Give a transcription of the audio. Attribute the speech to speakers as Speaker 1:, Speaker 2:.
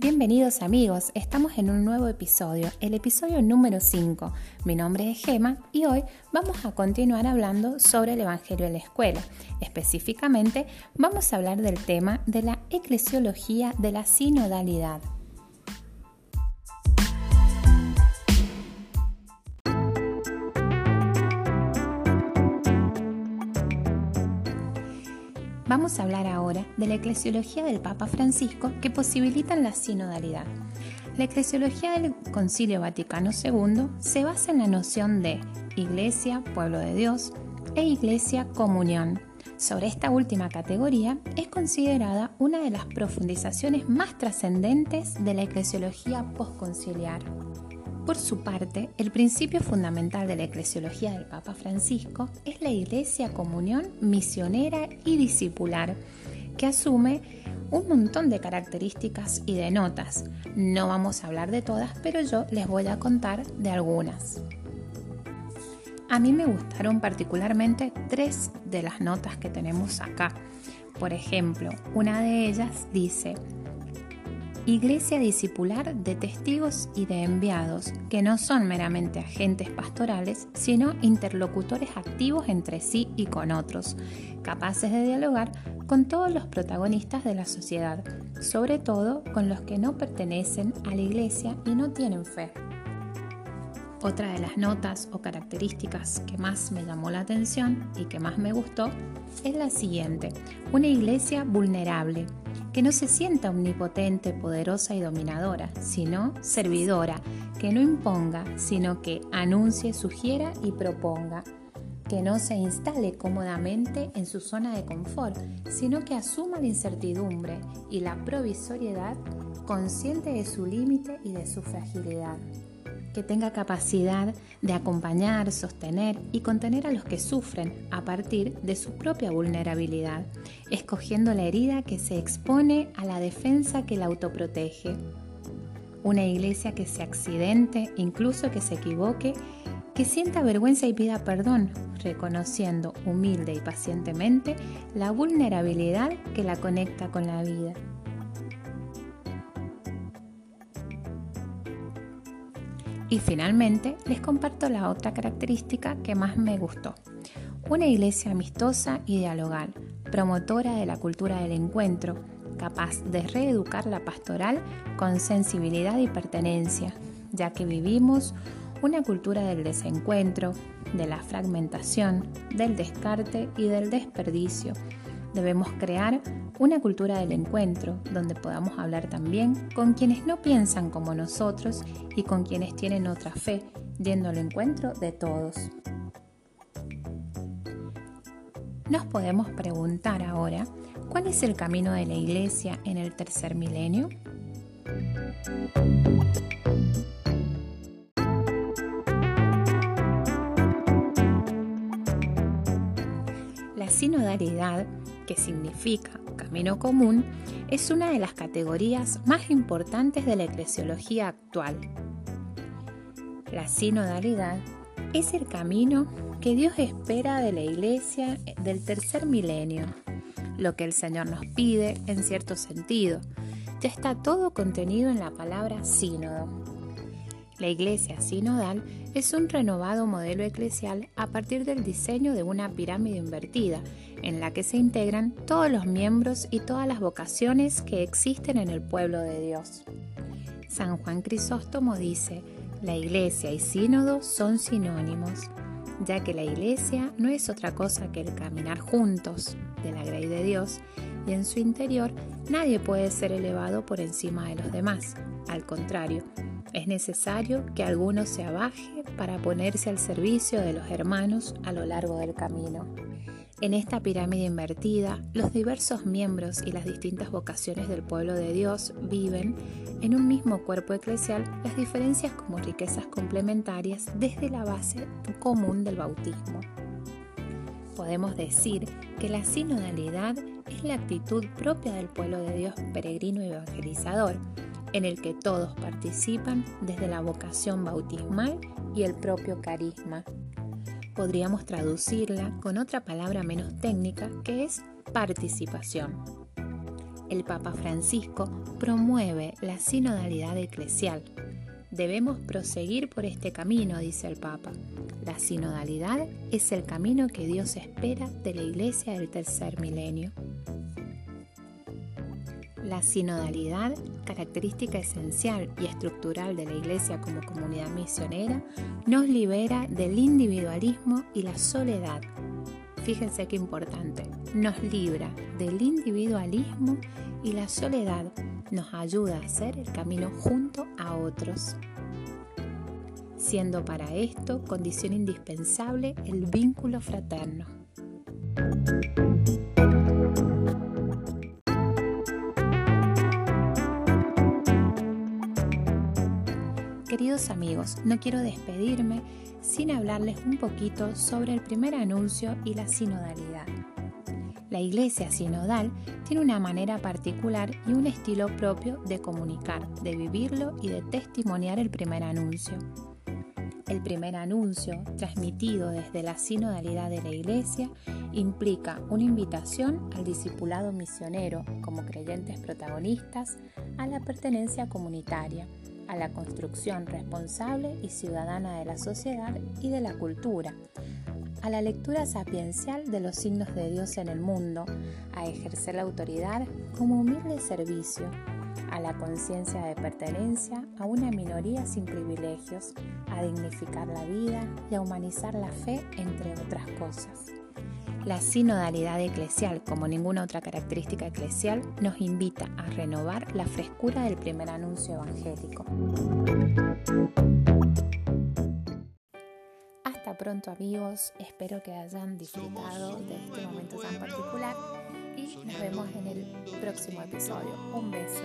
Speaker 1: Bienvenidos amigos, estamos en un nuevo episodio, el episodio número 5. Mi nombre es Gema y hoy vamos a continuar hablando sobre el Evangelio en la escuela. Específicamente vamos a hablar del tema de la eclesiología de la sinodalidad. Vamos a hablar ahora de la eclesiología del Papa Francisco que posibilitan la sinodalidad. La eclesiología del Concilio Vaticano II se basa en la noción de Iglesia, pueblo de Dios, e Iglesia, comunión. Sobre esta última categoría es considerada una de las profundizaciones más trascendentes de la eclesiología postconciliar. Por su parte, el principio fundamental de la eclesiología del Papa Francisco es la Iglesia comunión misionera y discipular, que asume un montón de características y de notas. No vamos a hablar de todas, pero yo les voy a contar de algunas. A mí me gustaron particularmente tres de las notas que tenemos acá. Por ejemplo, una de ellas dice, Iglesia discipular de testigos y de enviados, que no son meramente agentes pastorales, sino interlocutores activos entre sí y con otros, capaces de dialogar con todos los protagonistas de la sociedad, sobre todo con los que no pertenecen a la Iglesia y no tienen fe. Otra de las notas o características que más me llamó la atención y que más me gustó es la siguiente, una iglesia vulnerable, que no se sienta omnipotente, poderosa y dominadora, sino servidora, que no imponga, sino que anuncie, sugiera y proponga, que no se instale cómodamente en su zona de confort, sino que asuma la incertidumbre y la provisoriedad consciente de su límite y de su fragilidad que tenga capacidad de acompañar, sostener y contener a los que sufren a partir de su propia vulnerabilidad, escogiendo la herida que se expone a la defensa que la autoprotege. Una iglesia que se accidente, incluso que se equivoque, que sienta vergüenza y pida perdón, reconociendo humilde y pacientemente la vulnerabilidad que la conecta con la vida. Y finalmente les comparto la otra característica que más me gustó. Una iglesia amistosa y dialogal, promotora de la cultura del encuentro, capaz de reeducar la pastoral con sensibilidad y pertenencia, ya que vivimos una cultura del desencuentro, de la fragmentación, del descarte y del desperdicio, Debemos crear una cultura del encuentro donde podamos hablar también con quienes no piensan como nosotros y con quienes tienen otra fe, yendo al encuentro de todos. Nos podemos preguntar ahora, ¿cuál es el camino de la Iglesia en el tercer milenio? La sinodalidad que significa camino común, es una de las categorías más importantes de la eclesiología actual. La sinodalidad es el camino que Dios espera de la iglesia del tercer milenio, lo que el Señor nos pide en cierto sentido. Ya está todo contenido en la palabra sínodo. La iglesia sinodal es un renovado modelo eclesial a partir del diseño de una pirámide invertida, en la que se integran todos los miembros y todas las vocaciones que existen en el pueblo de Dios. San Juan Crisóstomo dice, la iglesia y sínodo son sinónimos, ya que la iglesia no es otra cosa que el caminar juntos de la grey de Dios y en su interior nadie puede ser elevado por encima de los demás. Al contrario, es necesario que alguno se abaje para ponerse al servicio de los hermanos a lo largo del camino. En esta pirámide invertida, los diversos miembros y las distintas vocaciones del pueblo de Dios viven en un mismo cuerpo eclesial las diferencias como riquezas complementarias desde la base común del bautismo. Podemos decir que la sinodalidad es la actitud propia del pueblo de Dios peregrino y evangelizador, en el que todos participan desde la vocación bautismal y el propio carisma. Podríamos traducirla con otra palabra menos técnica que es participación. El Papa Francisco promueve la sinodalidad eclesial. Debemos proseguir por este camino, dice el Papa. La sinodalidad es el camino que Dios espera de la Iglesia del tercer milenio. La sinodalidad, característica esencial y estructural de la Iglesia como comunidad misionera, nos libera del individualismo y la soledad. Fíjense qué importante, nos libra del individualismo y la soledad, nos ayuda a hacer el camino junto a otros siendo para esto condición indispensable el vínculo fraterno. Queridos amigos, no quiero despedirme sin hablarles un poquito sobre el primer anuncio y la sinodalidad. La iglesia sinodal tiene una manera particular y un estilo propio de comunicar, de vivirlo y de testimoniar el primer anuncio. El primer anuncio, transmitido desde la sinodalidad de la Iglesia, implica una invitación al discipulado misionero como creyentes protagonistas a la pertenencia comunitaria a la construcción responsable y ciudadana de la sociedad y de la cultura, a la lectura sapiencial de los signos de Dios en el mundo, a ejercer la autoridad como humilde servicio, a la conciencia de pertenencia a una minoría sin privilegios, a dignificar la vida y a humanizar la fe, entre otras cosas. La sinodalidad eclesial, como ninguna otra característica eclesial, nos invita a renovar la frescura del primer anuncio evangélico. Hasta pronto amigos, espero que hayan disfrutado de este momento tan particular y nos vemos en el próximo episodio. Un beso.